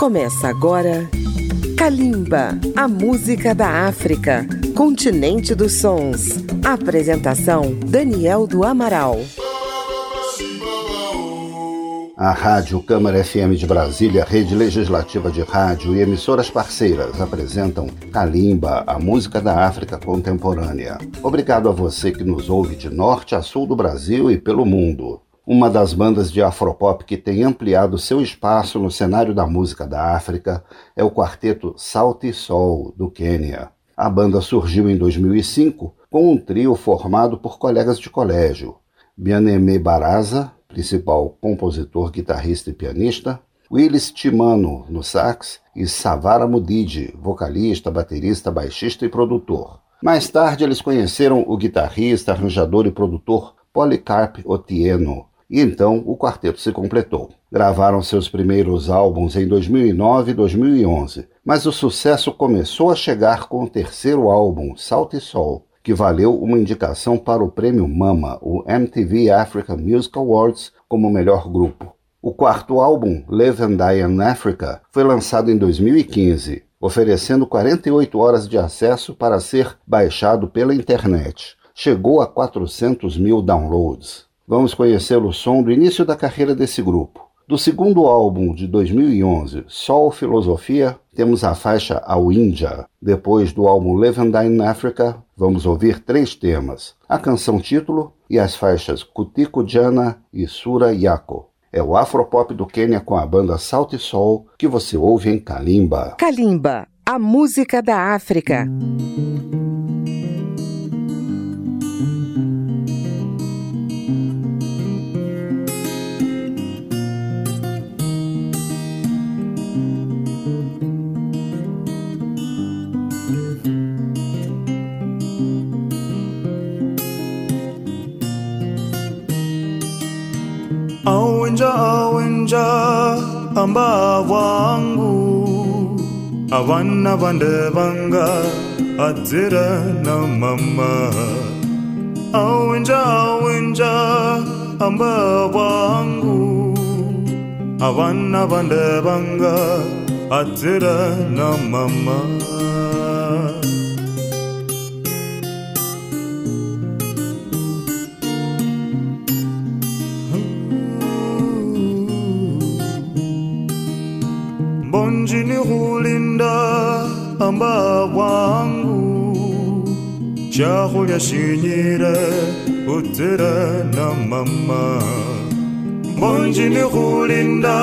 Começa agora Kalimba, a música da África, continente dos sons. Apresentação Daniel do Amaral. A Rádio Câmara FM de Brasília, rede legislativa de rádio e emissoras parceiras apresentam Kalimba, a música da África contemporânea. Obrigado a você que nos ouve de norte a sul do Brasil e pelo mundo. Uma das bandas de afropop que tem ampliado seu espaço no cenário da música da África é o quarteto Salty Soul, do Quênia. A banda surgiu em 2005 com um trio formado por colegas de colégio. Bianeme Baraza, principal compositor, guitarrista e pianista, Willis Timano no sax e Savara Mudide, vocalista, baterista, baixista e produtor. Mais tarde eles conheceram o guitarrista, arranjador e produtor Policarp Otieno, e então o quarteto se completou. Gravaram seus primeiros álbuns em 2009 e 2011, mas o sucesso começou a chegar com o terceiro álbum, Salt e Sol, que valeu uma indicação para o prêmio MAMA, o MTV Africa Music Awards, como melhor grupo. O quarto álbum, Live and Die in Africa, foi lançado em 2015, oferecendo 48 horas de acesso para ser baixado pela internet. Chegou a 400 mil downloads. Vamos conhecer o som do início da carreira desse grupo. Do segundo álbum de 2011, Sol Filosofia, temos a faixa Ao Índia. Depois do álbum Levandine Africa, vamos ouvir três temas: a canção título e as faixas Kutiko Jana e Sura Yako. É o afropop do Quênia com a banda Salt Soul que você ouve em Kalimba. Kalimba, a música da África. Amba wangu avana vande vanga adzira na mama. Awenja awenja amba wangu avana vande vanga adzira na mama amba wangu chahulya shinyire utira na mama bonjini hulinda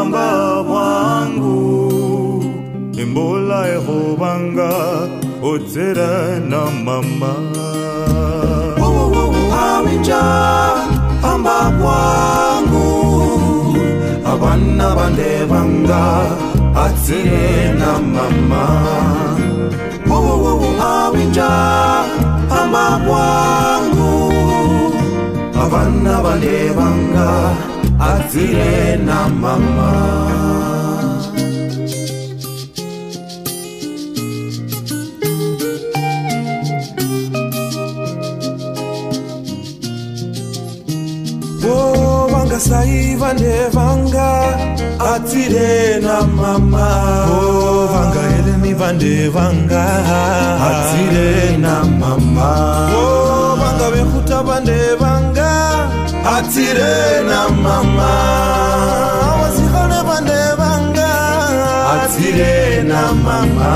amba wangu imbula ehubanga utira na mama awinja amba wangu abana bande sirena mama. Wuwuwu awinja ama kwangu abana balebanga azirena mama. Vanga sai vane vanga atire mama. Oh, vanga elemi vande vanga. Atire na mama. Oh, vanga behuta vande vanga. Atire na mama. Wasikane vande vanga. Atire na mama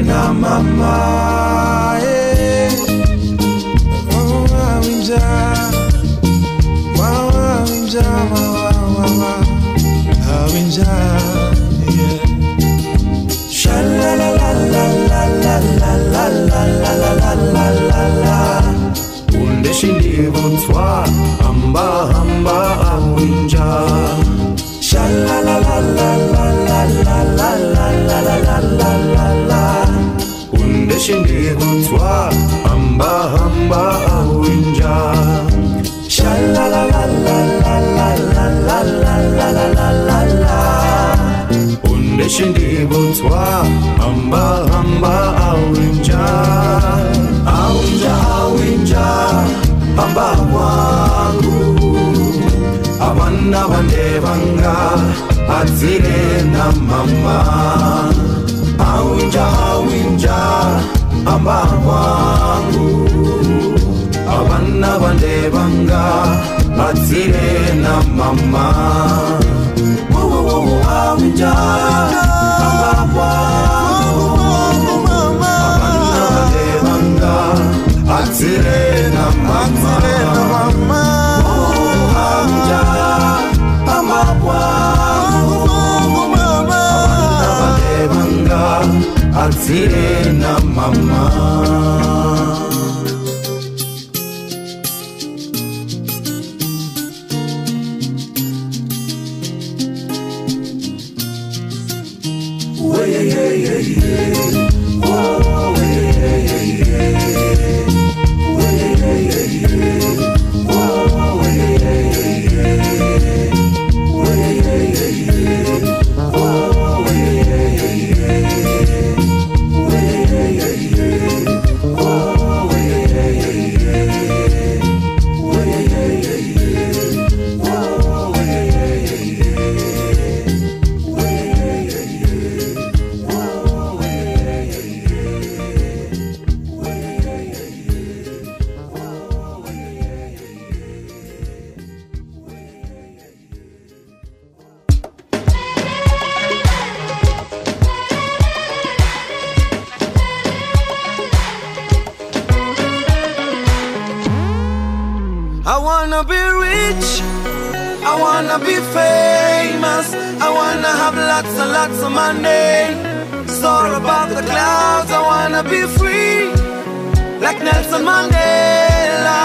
atire na mama chimbier bonsoir, Amba, Amba, Awinja. Undeshindi bonsoir, Amba, Amba, Awinja. Awinja, Awinja, Amba wangu. Abana bandevanga, atire na mama. Awinja, Awinja hamba kwangu abana bandebanga atsile na mama. Awinja hamba kwangu abana bandebanga atsile na mama atsile na mama wanna be famous. I wanna have lots and lots of money. Soar above the clouds. I wanna be free, like Nelson Mandela.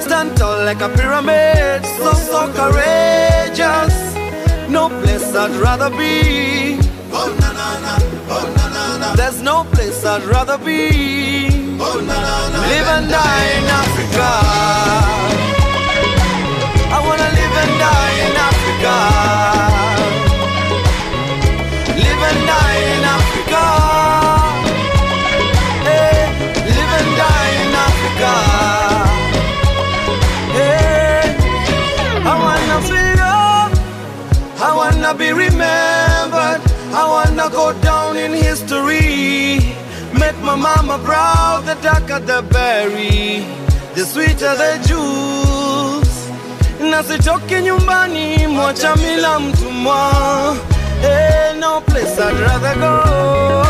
Stand tall like a pyramid. So so courageous. No place I'd rather be. Oh na na na. Oh na na na. There's no place I'd rather be. Oh na na na. Live and die in Africa. And die in Africa. Live and die in Africa. Hey, live and die in Africa. Hey, I wanna feel love. I wanna be remembered. I wanna go down in history. Make my mama proud. The darker the berry, the sweeter the juice na sitoke nyumbani mwacha mila mtumwa. Hey, no place I'd rather go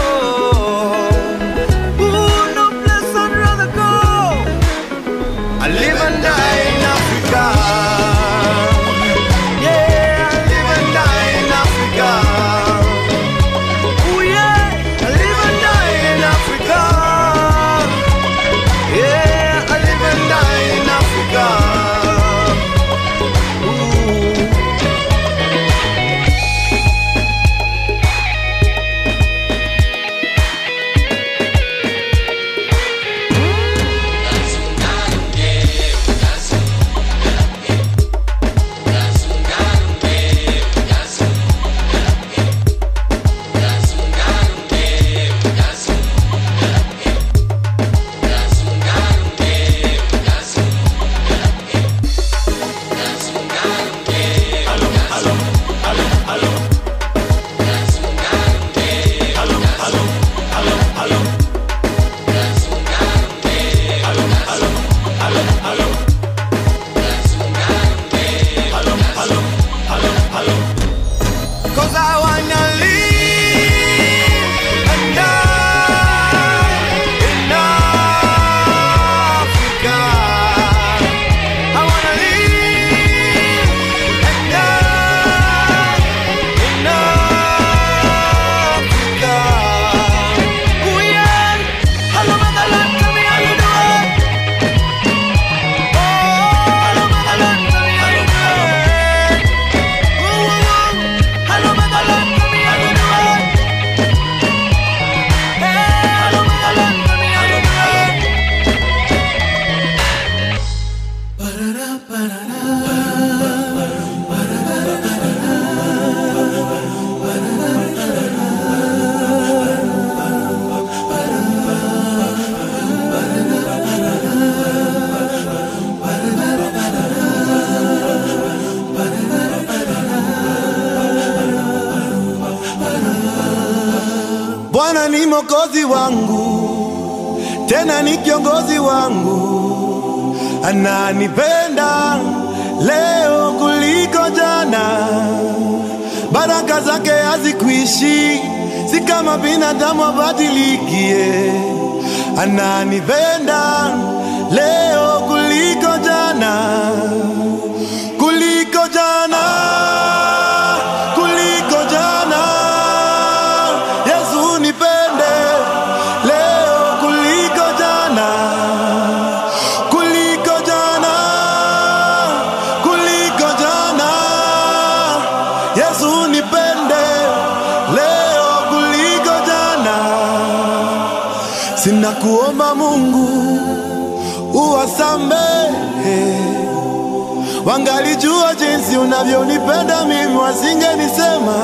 mokozi wangu, tena ni kiongozi wangu, ananipenda leo kuliko jana. Baraka zake hazikwishi, si kama binadamu abadilikie. Ananipenda leo kuliko jana, Sina kuomba Mungu uwasamehe, wangalijua jinsi unavyonipenda mimi, wasingenisema.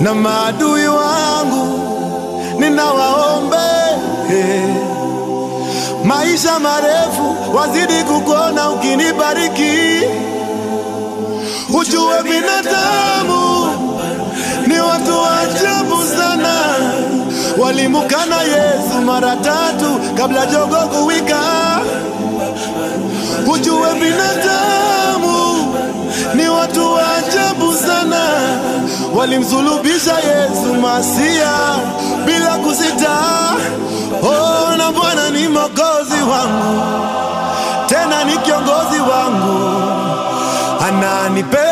Na maadui wangu ninawaombe maisha marefu, wazidi kukuona ukinibariki. Ujue binadamu ni watu wa ajabu sana, walimukana Yesu mara tatu kabla jogo kuwika. Ujue binadamu ni watu wa ajabu sana, walimsulubisha Yesu Masia bila kusita. Oh, na Bwana ni mokozi wangu, tena ni kiongozi wangu, ananipenda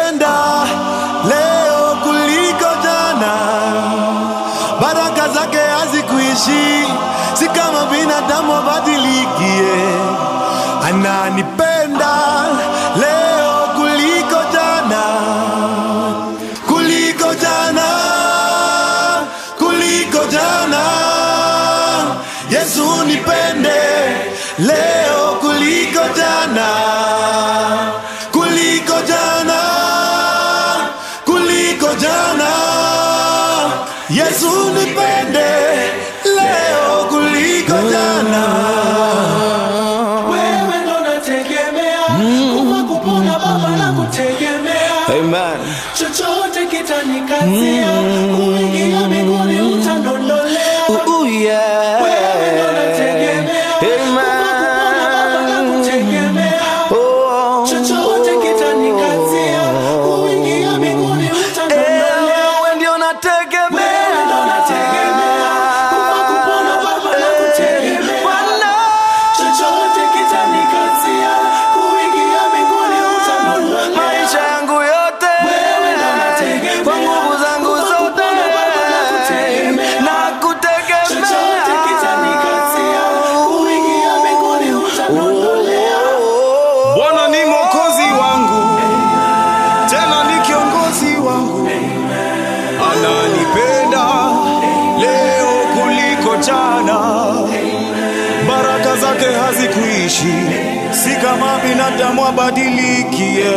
si kama binadamu abadilikie.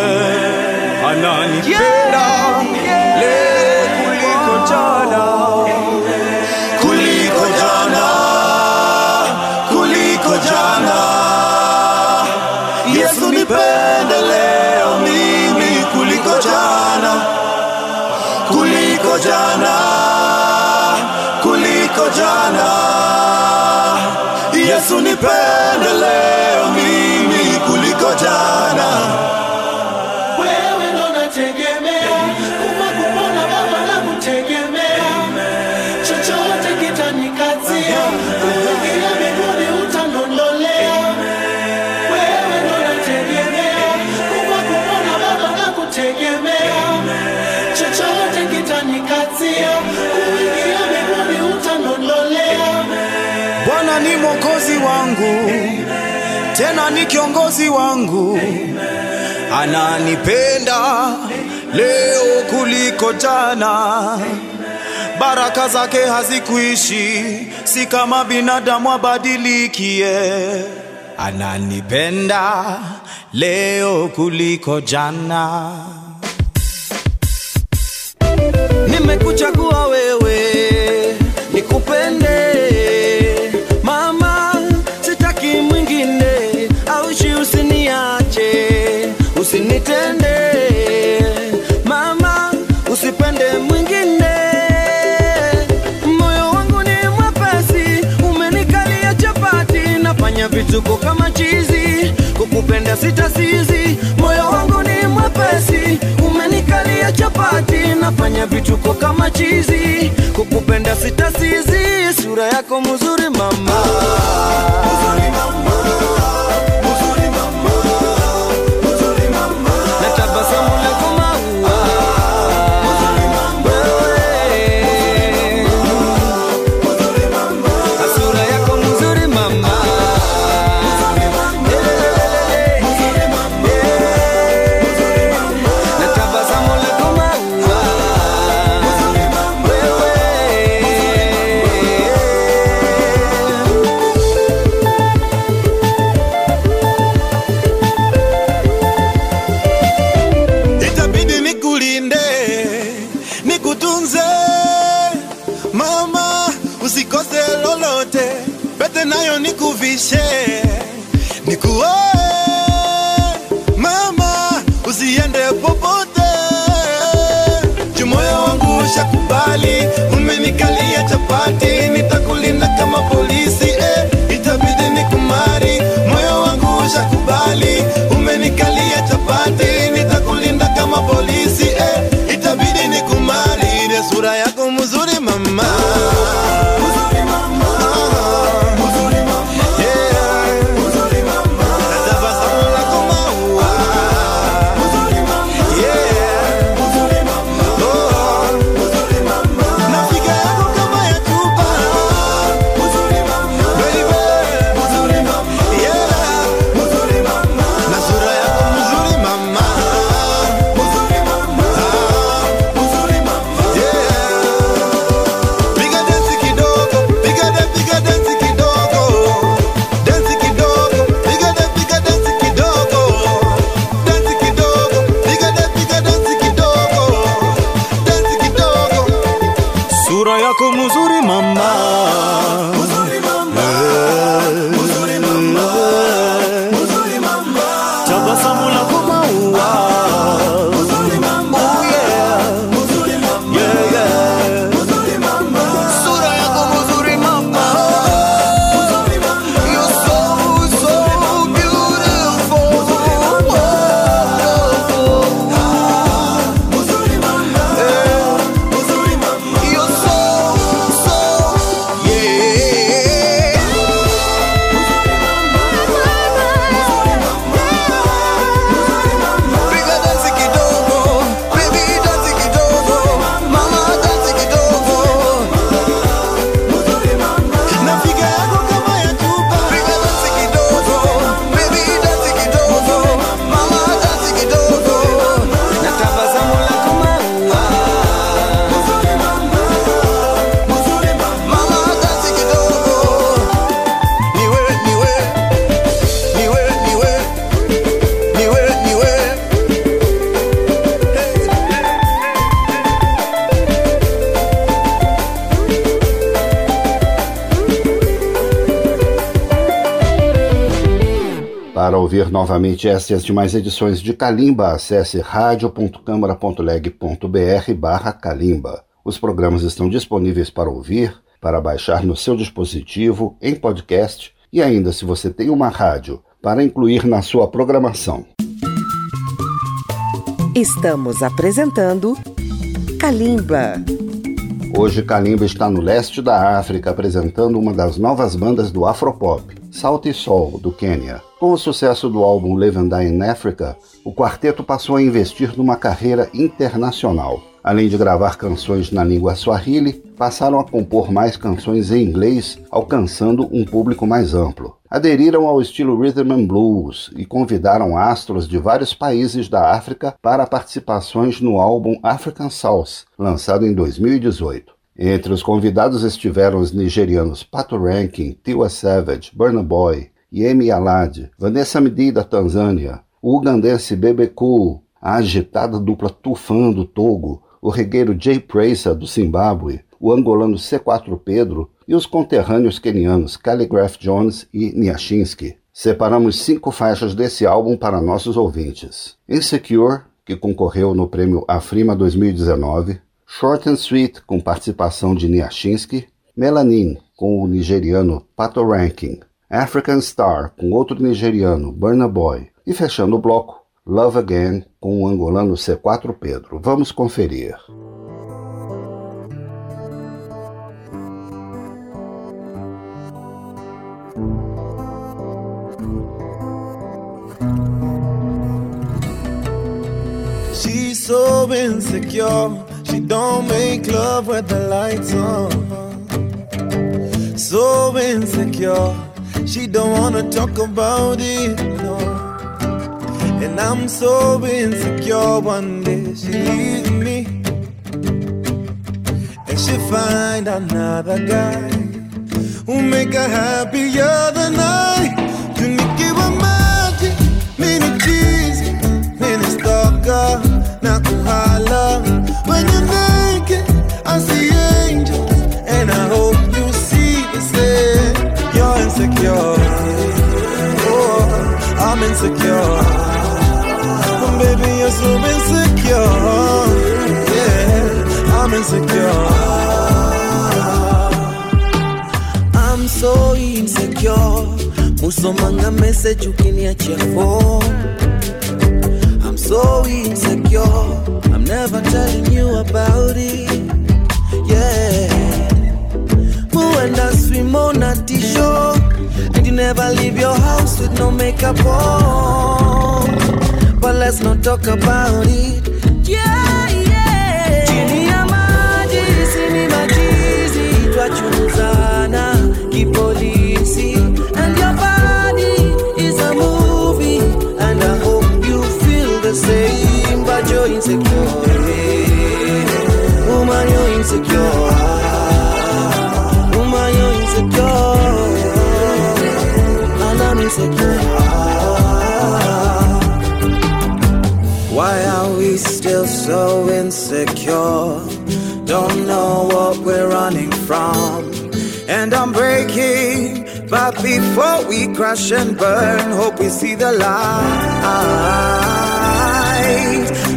Ananipenda leo kuliko jana. kuliko jana, kuliko jana. Yesu nipende leo mimi kuliko jana, kuliko jana, kuliko jana. Yesu nipende kiongozi wangu, ananipenda leo kuliko jana. Baraka zake hazikuishi, si kama binadamu abadilikie. Ananipenda leo kuliko jana. Kukupenda sitasizi moyo wangu ni mwepesi. Umenikalia chapati nafanya vituko kama chizi. Kukupenda sita sizi, sura yako mzuri mama. Na novamente esta e as demais edições de Calimba, acesse radio.câmara.leg.br barra Calimba. Os programas estão disponíveis para ouvir, para baixar no seu dispositivo, em podcast e ainda se você tem uma rádio, para incluir na sua programação. Estamos apresentando Kalimba. Hoje Kalimba está no leste da África apresentando uma das novas bandas do Afropop, Salty Soul, do Quênia. Com o sucesso do álbum Live and Die in Africa, o quarteto passou a investir numa carreira internacional. Além de gravar canções na língua Swahili, passaram a compor mais canções em inglês, alcançando um público mais amplo. Aderiram ao estilo Rhythm and Blues e convidaram astros de vários países da África para participações no álbum African South, lançado em 2018. Entre os convidados estiveram os nigerianos Pato Rankin, Tiwa Savage, Burna Boy, Yemi Alade, Vanessa Midi da Tanzânia, o ugandense Bebe Cool, a agitada dupla Tufan do Togo, o regueiro Jay Pracer do Zimbábue, o angolano C4 Pedro e os conterrâneos quenianos Calligraph Jones e Niashinsky. Separamos cinco faixas desse álbum para nossos ouvintes. Insecure, que concorreu no prêmio Afrima 2019, Short and Sweet, com participação de Niashinsky, Melanin, com o nigeriano Pato Ranking, African Star com outro nigeriano, Burna Boy. E fechando o bloco, Love Again com o angolano C4 Pedro. Vamos conferir. She's so insecure. She don't make love with the lights on. So insecure. She don't wanna talk about it, no. And I'm so insecure. One day she leaves me, and she find another guy who make her happier than I. Tunikiwa maji, mini cheese, mini stalker, na kuhala. When you're naked, I see angels, and I hope you see the same. You're insecure, oh, I'm insecure. Oh, baby, you're so insecure, yeah, I'm insecure. I'm so insecure. Musomanga message ukiniachia phone. So insecure. I'm never telling you about it. Yeah. Muenda swim on a t-shirt. And you never leave your house with no makeup on. But let's not talk about it. Same. But you're insecure. Woman, you're insecure. Woman, you're insecure. And I'm insecure. Why are we still so insecure? Don't know what we're running from. And I'm breaking, but before we crash and burn, hope we see the light.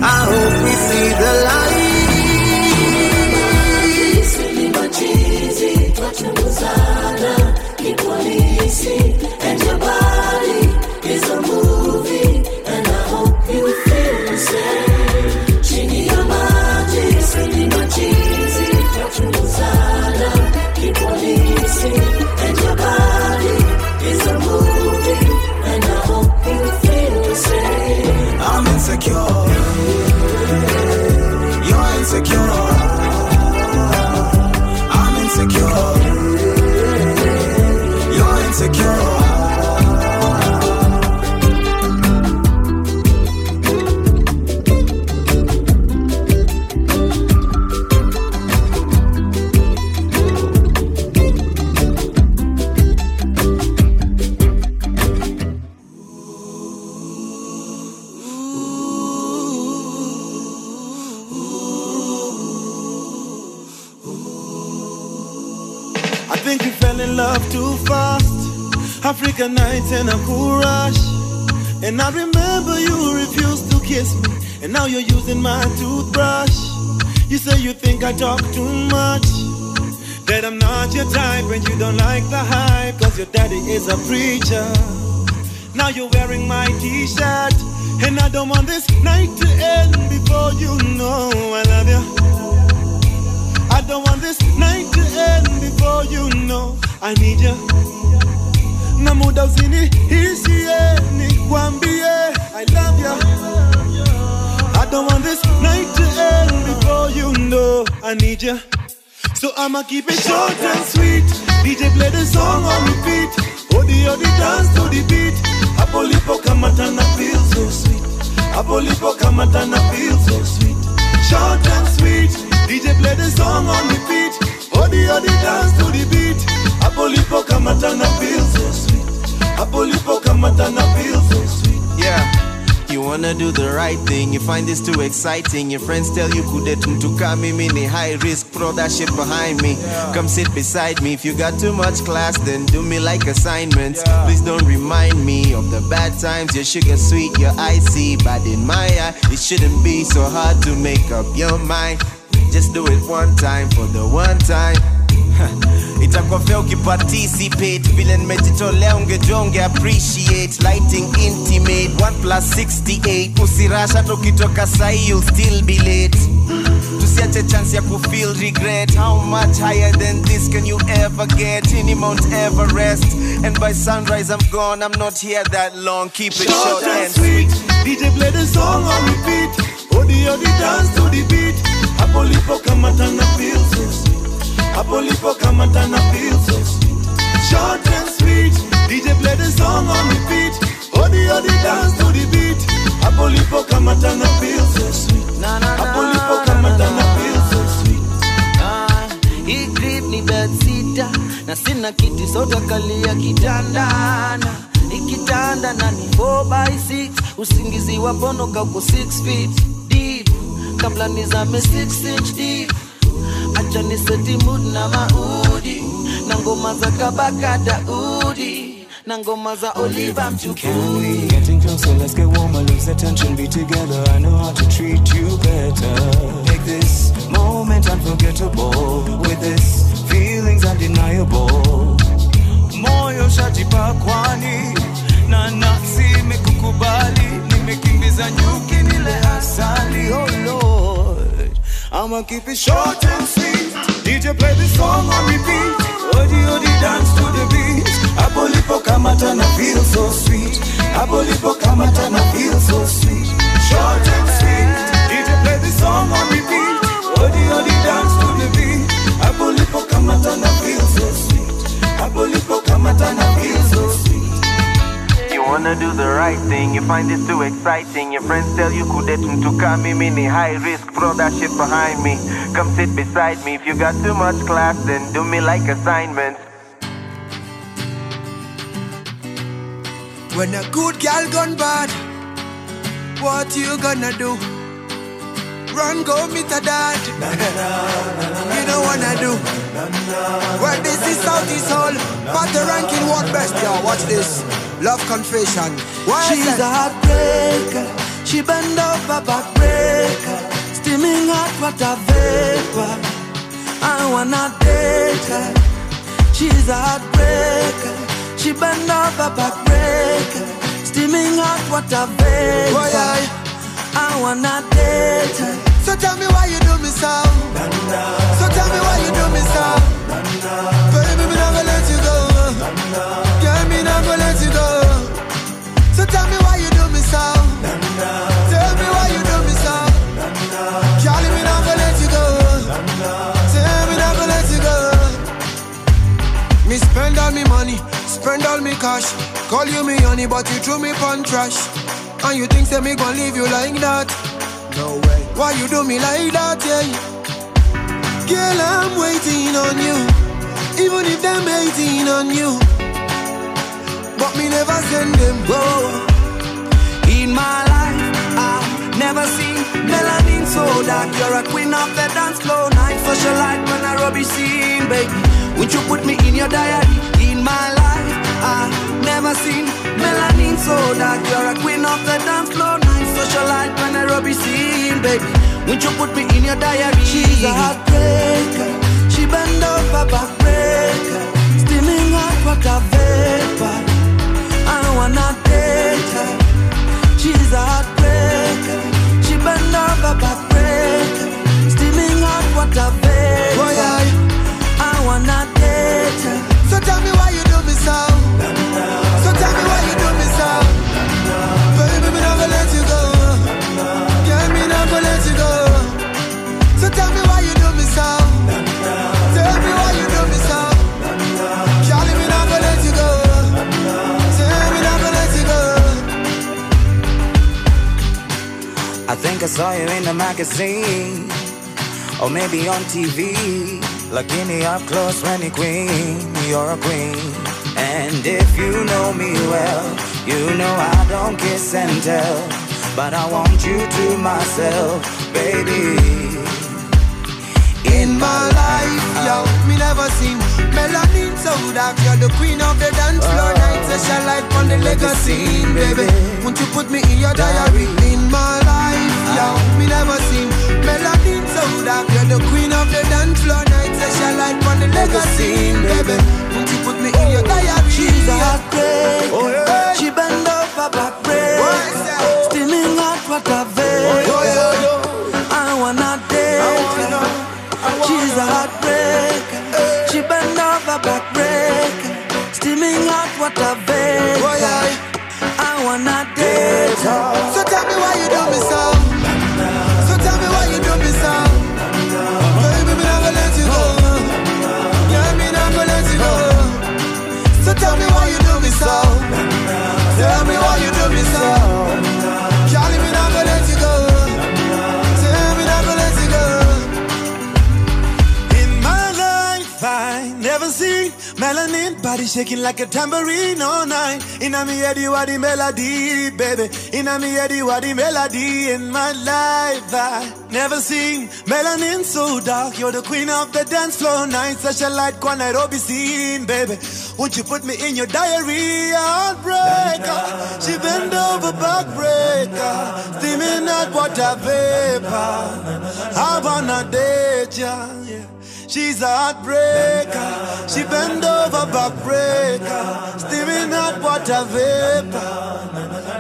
I hope we see the light. African nights and I remember you refused to kiss me. And now you're using my toothbrush. You say you think I talk too much. That I'm not your type and you don't like the hype. Cause your daddy is a preacher. Now you're wearing my t shirt. And I don't want this night to end before you know I love you. I don't want this night to end before you know I need you. Na muda usiniishie nikwambie I love you. I don't want this night to end before you know I need you. So I'ma keep it short and sweet. DJ play the song on repeat. Odi odi dance to the beat. Hapo lipo kamata na feel so sweet. Hapo lipo kamata na feel so sweet. Short and sweet. DJ play the song on repeat. Odi odi dance to the beat. Hapo lipo kamata na feel so sweet. Hapo lipo kamata na feel so sweet. Yeah. You wanna do the right thing, you find this too exciting. Your friends tell you kude tumtuka mimi ni high risk, throw that shit behind me. Come sit beside me. If you got too much class, then do me like assignments. Please don't remind me of the bad times. Your sugar sweet, your icy, but in my eye, it shouldn't be so hard to make up your mind. Just do it one time for the one time. itakuwa fair ukiparticipate vile nimejitolea ungejua unge appreciate lighting intimate. 1 plus 68 usirash hata ukitoka sahi you'll still be late. Tusiache chance ya kufeel regret. How much higher than this can you ever get? In mount everest. And by sunrise i'm gone. I'm not here that long. Keep it short, and sweet. DJ play the song on repeat. Odi odi dance to the beat. Hapo lipo kamata na feel so sweet. Hapo lipo kama tana feel so sweet. Short and sweet. DJ play the song on repeat. Odi odi dance to the beat. Hapo lipo kama tana feel so sweet. Hapo lipo kama tana feel so sweet. Ah, hii grip ni bed sita na sina kiti soda kalia kitandana ikitanda na ni 4 by 6 usingizi wa bonoka uko 6 feet deep kabla nizame 6 inch deep acha ni seti mood na maudi na ngoma za kabaka daudi na ngoma za oliva Mchukui. Getting closer, let's get warmer, lose the tension, be together. I know how to treat you better. Take this moment unforgettable. With this, feelings undeniable. Moyo shajipa kwani na nafsi imekukubali, nimekimbiza nyuki nile asali. Oh Lord, I'ma keep it short and sweet. DJ play the song on repeat. Odi odi dance to the beat. Hapo kamata na feel so sweet. Hapo kamata na feel so sweet. Short and sweet. DJ play the song on repeat. Odi odi dance to the beat. Hapo kamata na feel so sweet. Hapo wanna do the right thing, you find it too exciting. Your friends tell you kudet mtuka mimi ni high risk, throw that shit behind me. Come sit beside me. If you got too much class, then do me like assignments. When a good girl gone bad, what you gonna do? Run, go meet a dad. you don't wanna do. Well, this is Southeast Hall, but the ranking what best? Yeah, watch this. Love confession. Why She's a heartbreaker. She bend over backbreaker. Steaming hot water vapor. I wanna date her. She's a heartbreaker. She bend over backbreaker. Steaming hot water vapor. Why I? I wanna date her. So tell me why you do me so. So tell me why you do me so. Baby, me gonna let you go. Not gonna let you go. So tell me why you do me so. Tell me why you do me so. Girl, me not gonna let you go. Tell me not gonna let you go. Me spend all me money, spend all me cash. Call you me honey, but you threw me pon trash. And you think say me gon' leave you like that? No way. Why you do me like that, yeah? Girl, I'm waiting on you. Even if them hating on you. But me never send them. Whoa. In my life, I've never seen melanin so dark. You're a queen of the dance floor. Night socialite when I rubbish scene, baby. Would you put me in your diary? In my life, I've never seen melanin so dark. You're a queen of the dance floor. Night socialite when I rubbish scene, baby. Would you put me in your diary? She's a heartbreaker. She bend over backbreaker. Steaming hot water vapor. I wanna date her. She's a heartbreaker. She bend over backbreaker. Steaming hot water vapor. Why I? I wanna date her. So tell me why you do me. So saw you in a magazine or maybe on TV. Lakini up close when you queen, you're a queen. And if you know me well, you know I don't kiss and tell. But I want you to myself, baby. In my life, yo, me never seen melanin so dark. You're the queen of the dance floor. nights Night session light on the legacy, baby. Won't you put me in your diary? In my yo, me never seen melanin so dark. You're the queen of the dance floor. Night light on the seen, baby. You put me in your diary? She's a heartbreak. Oh, yeah. She bend over back break. Steaming hot water veil. Yo, yo, yo. I wanna date her. She's a heartbreaker. Eh. She bend over back break. Steaming hot water veil. Oh, yeah. I wanna date her. Melanin body shaking like a tambourine all night. In a me head, you are the melody, baby. In a me head, you are the melody. In my life, I never seen melanin so dark. You're the queen of the dance floor night. Such a light, one Nairobi scene, baby. Won't you put me in your diary? Heartbreaker. She bend over backbreaker. Steaming hot water vapor. I wanna date ya, yeah. She's a heartbreaker. She bend over backbreaker. Steaming hot water vapor.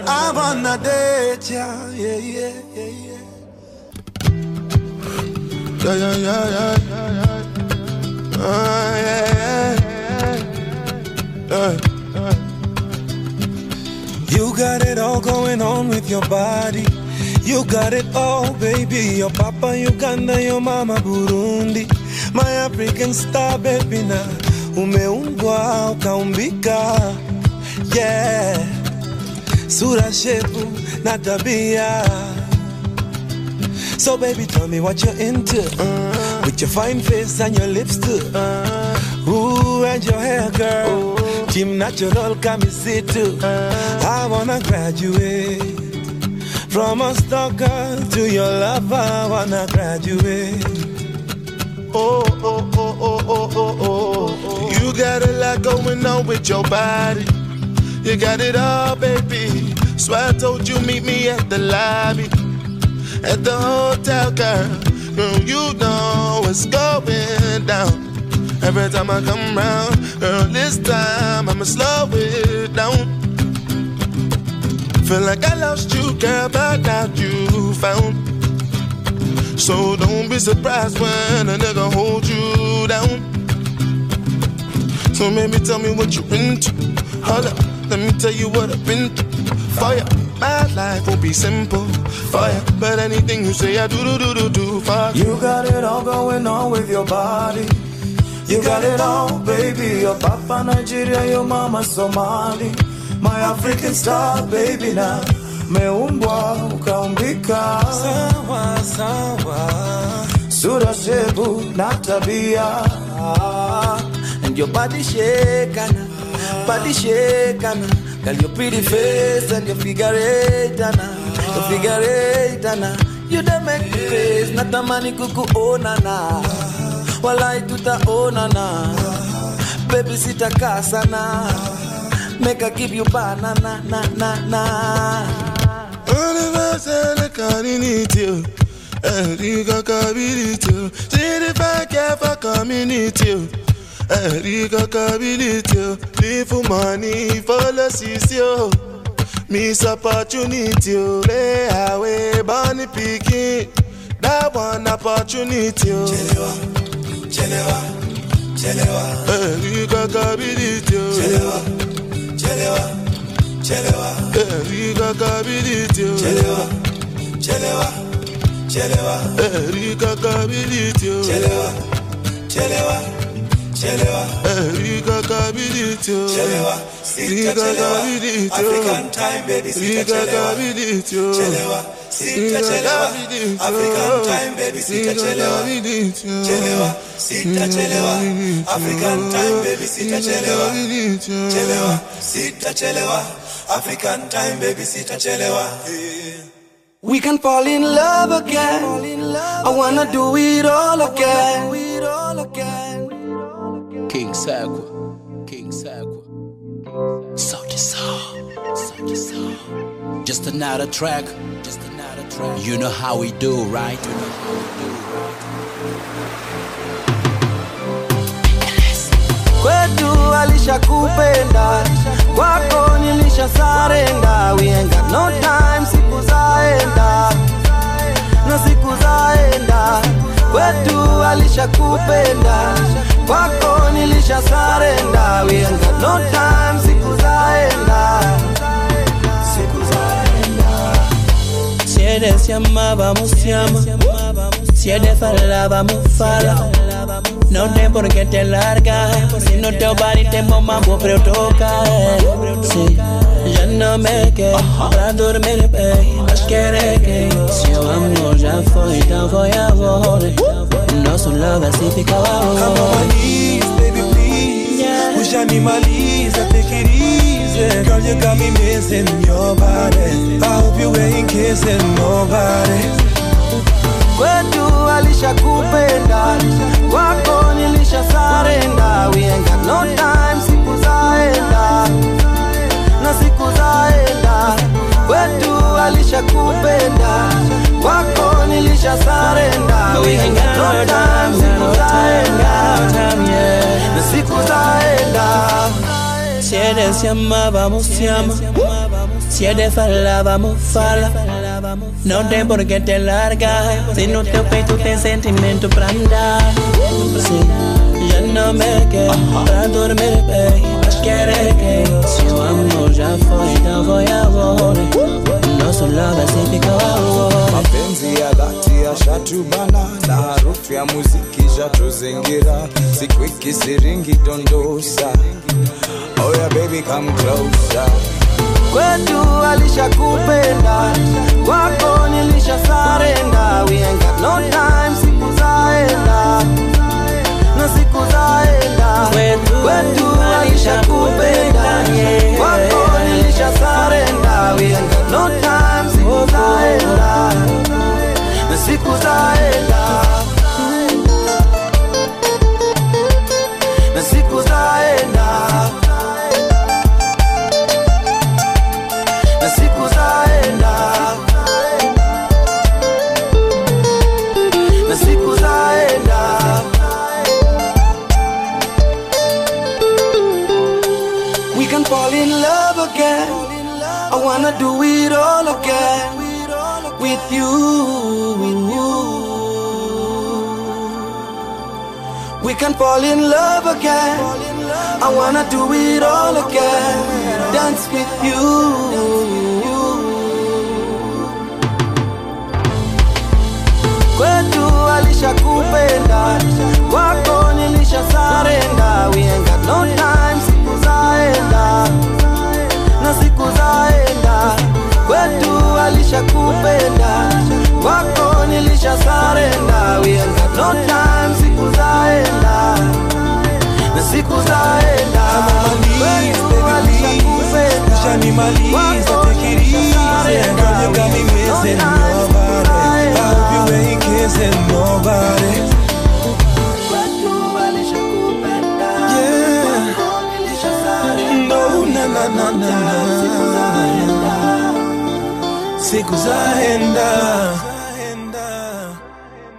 I wanna date ya, yeah, yeah, yeah, yeah. Yeah, yeah, yeah, yeah, yeah. Oh, yeah, yeah. yeah. You got it all going on with your body. You got it all, baby. Your papa Uganda, your mama Burundi. My African star, baby, na umeumbwa ukaumbika. Yeah, sura, shepu na tabia. So baby, tell me what you're into. Uh-huh. With your fine face and your lips too. Uh-huh. Ooh, and your hair, girl. Team natural, come and see too. Uh-huh. I wanna graduate. From a stalker to your lover, I wanna graduate. Oh, oh, oh, oh, oh, oh, oh, oh. You got a lot going on with your body. You got it all, baby. So I told you meet me at the lobby, at the hotel, girl. Girl, you know what's going down. Every time I come round, girl, this time I'ma slow it down. Feel like I lost you, girl, but now you found. So don't be surprised when a nigga hold you down. So maybe tell me what you into. Hold up, let me tell you what I've been through. Fire, my life won't be simple. Fire, but anything you say I do do do do do. Fire. You got it all going on with your body. You got it all, baby. Your papa Nigeria, your mama Somali. My African star, baby, now meumbwa ukaumbika. Sawa, sawa. Sura, shebu na tabia. ndio badishekana badishekana. Girl, your pretty face and your figure eight, ana. Your figure eight. You don't make me face, natamani kukuonana. Walai tutaonana. Baby, sitakaa sana. Make I give you banana, na, na, na. Universal, I need you. Erika Kabilitio. See the fact for community. Erika Kabilitio. Live for money, follow Sisio. Miss opportunity, play away, bunny picking. That one opportunity. Chelewa, chelewa, chelewa. Erika Kabilitio. Chelewa, chelewa, chelewa. Erika Kabilitio. Chelewa, chelewa, chelewa. Erika Kabilitio. Chelewa, chelewa, chelewa. Erika Kabilitio. Chelewa, sita chelewa. African time, baby, sita chelewa. Chelewa, sita chelewa. African time, baby, sita chelewa. Chelewa, sita chelewa. African time, baby, sita chelewa. Chelewa, sita chelewa. African time, baby, sitachelewa. We can fall in love again. I wanna do it all again. King Sakwa, King Sakwa. Soldier Soul, Soldier Soul. Just another track, just another track. You know how we do, right? You know how we do, right? Kwetu alishakupenda kwako nilisha sarenda we ain't no time siku zaenda. Na siku zaenda. Kwetu alishakupenda kwako nilisha sarenda we no time siku zaenda. Siku zaenda. Si eres. Si eres fala, fala. No tem por qué te largas. Si no te body te mambo pero toca. Sí, ya no me quedo pra dormir, baby. Mas querer que seu amor já foi, então foi agora. Nosso love fica on my knees, baby, please. Ushanimaliza, take it easy. Girl, you got me missing your body. I hope you ain't kissing nobody. Kwetu alishakupenda wako nilisha sarenda. We ain't got no time siku zaenda na siku zaenda kwetu alishakupenda wako nilisha sarenda. We ain't got no time siku zaenda na siku zaenda Si eres llama, vamos llama. Si eres vamos fala. No tem por qué te largas. Si no teu peito tem sentimento pra andar. Sí, já não me quer pra dormir bem. Mas querer que seu amor já foi, então foi agora. Nosso love assim fica agora. mapenzi ya dhati yashatubana na harufu ya muziki shatuzingira siku ikisiringi dondosa oh yeah, baby come closer kwetu alishakupenda kwako nilisha sarenda. We ain't got no time siku zaenda na siku zaenda. Kwetu alishakupenda kwako nilisha sarenda. We ain't got no time siku zaenda na siku zaenda. Na siku zaenda again. I wanna do it all again. With you we can fall in love again. I wanna do it all again. Dance with you kwetu alishakupenda kwako nilisha sarenda. We ain't got no time siku zaenda wetu alishakupenda wako nilishasarenda wianga no time siku zaenda. Na siku zaenda. Wetu alishakupenda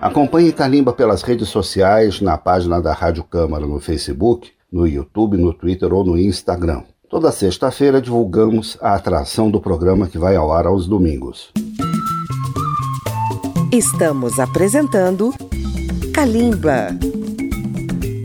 Acompanhe Kalimba pelas redes sociais, na página da Rádio Câmara no Facebook, no YouTube, no Twitter ou no Instagram. Toda sexta-feira divulgamos a atração do programa que vai ao ar aos domingos. Estamos apresentando Kalimba.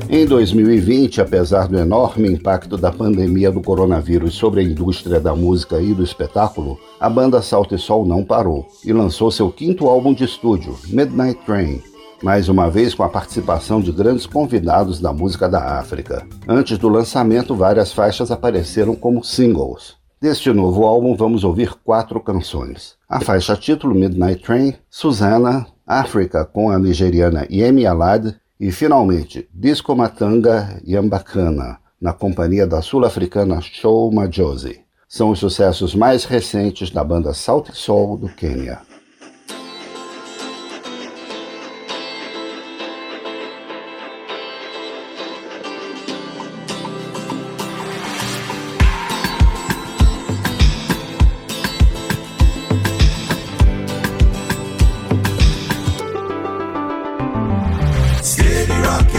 Em 2020, apesar do enorme impacto da pandemia do coronavírus sobre a indústria da música e do espetáculo, a banda Salto e Sol não parou e lançou seu quinto álbum de estúdio, Midnight Train, mais uma vez com a participação de grandes convidados da música da África. Antes do lançamento, várias faixas apareceram como singles. Deste novo álbum, vamos ouvir quatro canções. A faixa título Midnight Train, Susanna, África com a nigeriana Yemi Alade e, finalmente, Disco Matanga Yambakana, na companhia da sul-africana Show Majosi. São os sucessos mais recentes da banda Salty Soul do Quênia. Steady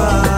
far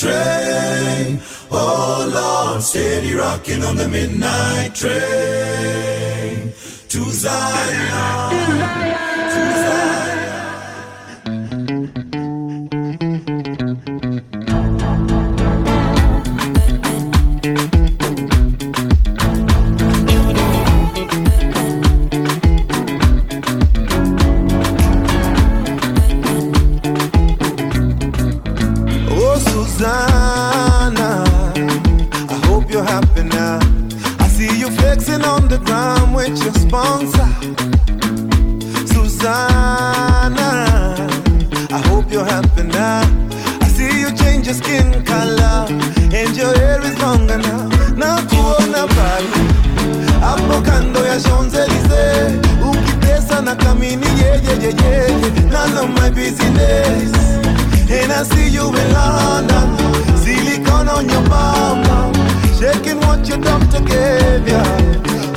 train. Oh Lord, steady rocking on the midnight train to Zion. Flexing on the ground with your sponsor. Susanna, I hope you're happy now. I see you change your skin color and your hair is longer now. Na kuona pale hapo kando ya Champs-Elysees ukitesa na kamini yeyeyeyeye none of my business. And I see you in London. Silicone on your mama, shaking what your doctor gave ya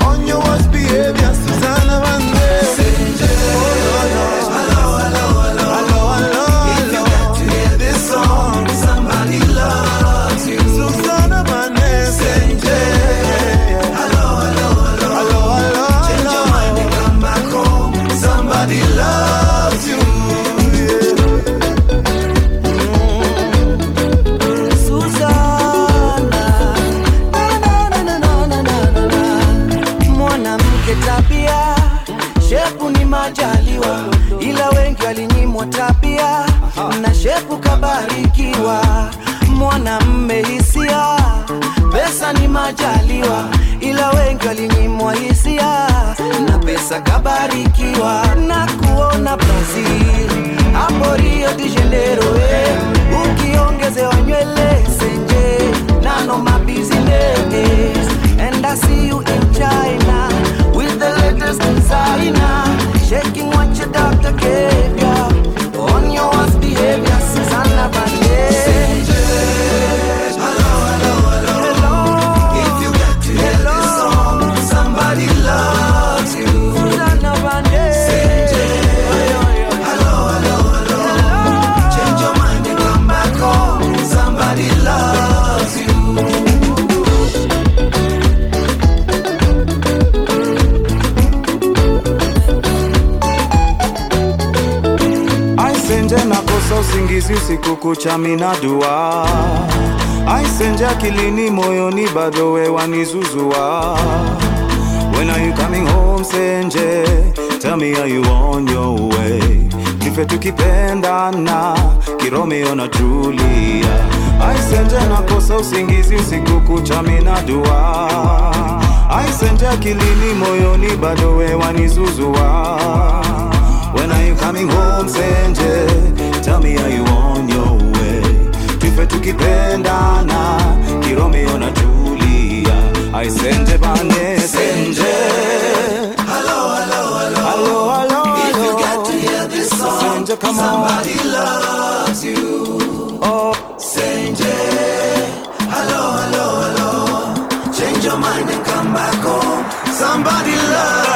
on your worst behavior Susanna Vande Somebody pesa ni majaliwa ila wengi walinyimwa hisia na pesa kabarikiwa na kuona brazil hapo rio de janeiro eh. ukiongezewa nywele senje nano my business and I see you in China with the latest designer. Shaking what your doctor gave ya on your worst behavior Susanna Banderas kucha mina dua kilini moyoni bado wewanizuzua When are you coming home Senje? Tell me are you on your way? Kife tukipendana Kiromeo na Julia. Aisenje nakosa usingizi usiku kucha mina dua kilini moyoni bado wewanizuzua When are you coming home Senje? Tell me are you on your way? Tufe tukipendana Kiromeo na Julia I senje bane senje Hello, hello, hello. Hello, hello, If you get got to hear this song, Senje, come on. somebody loves you. Oh, Senje, hello, hello, hello. Change your mind and come back home. Somebody loves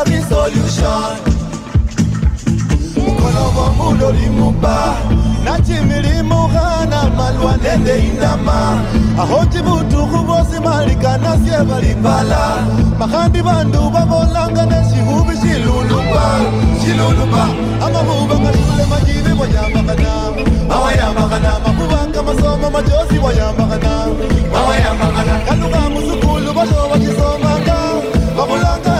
having solution mukolo bomu lolimu ba nakimilimu ghana malwa nende indama aho tibutuku bosi malikana sye balipala makhandi bandu babolanga neshihubi shiluluba shiluluba amahuba gashule majibi wayambakana awayambakana mahuba ngamasomo majosi wayambakana awayambakana kaluka musukulu basho bakisomanga babulanga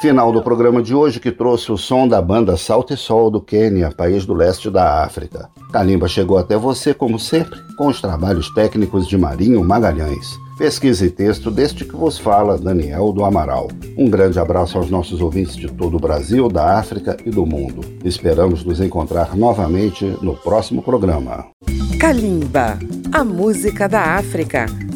Final do programa de hoje que trouxe o som da banda Salto e Sol do Quênia, país do leste da África. Kalimba chegou até você, como sempre, com os trabalhos técnicos de Marinho Magalhães. Pesquisa e texto deste que vos fala, Daniel do Amaral. Um grande abraço aos nossos ouvintes de todo o Brasil, da África e do mundo. Esperamos nos encontrar novamente no próximo programa. Kalimba, a música da África,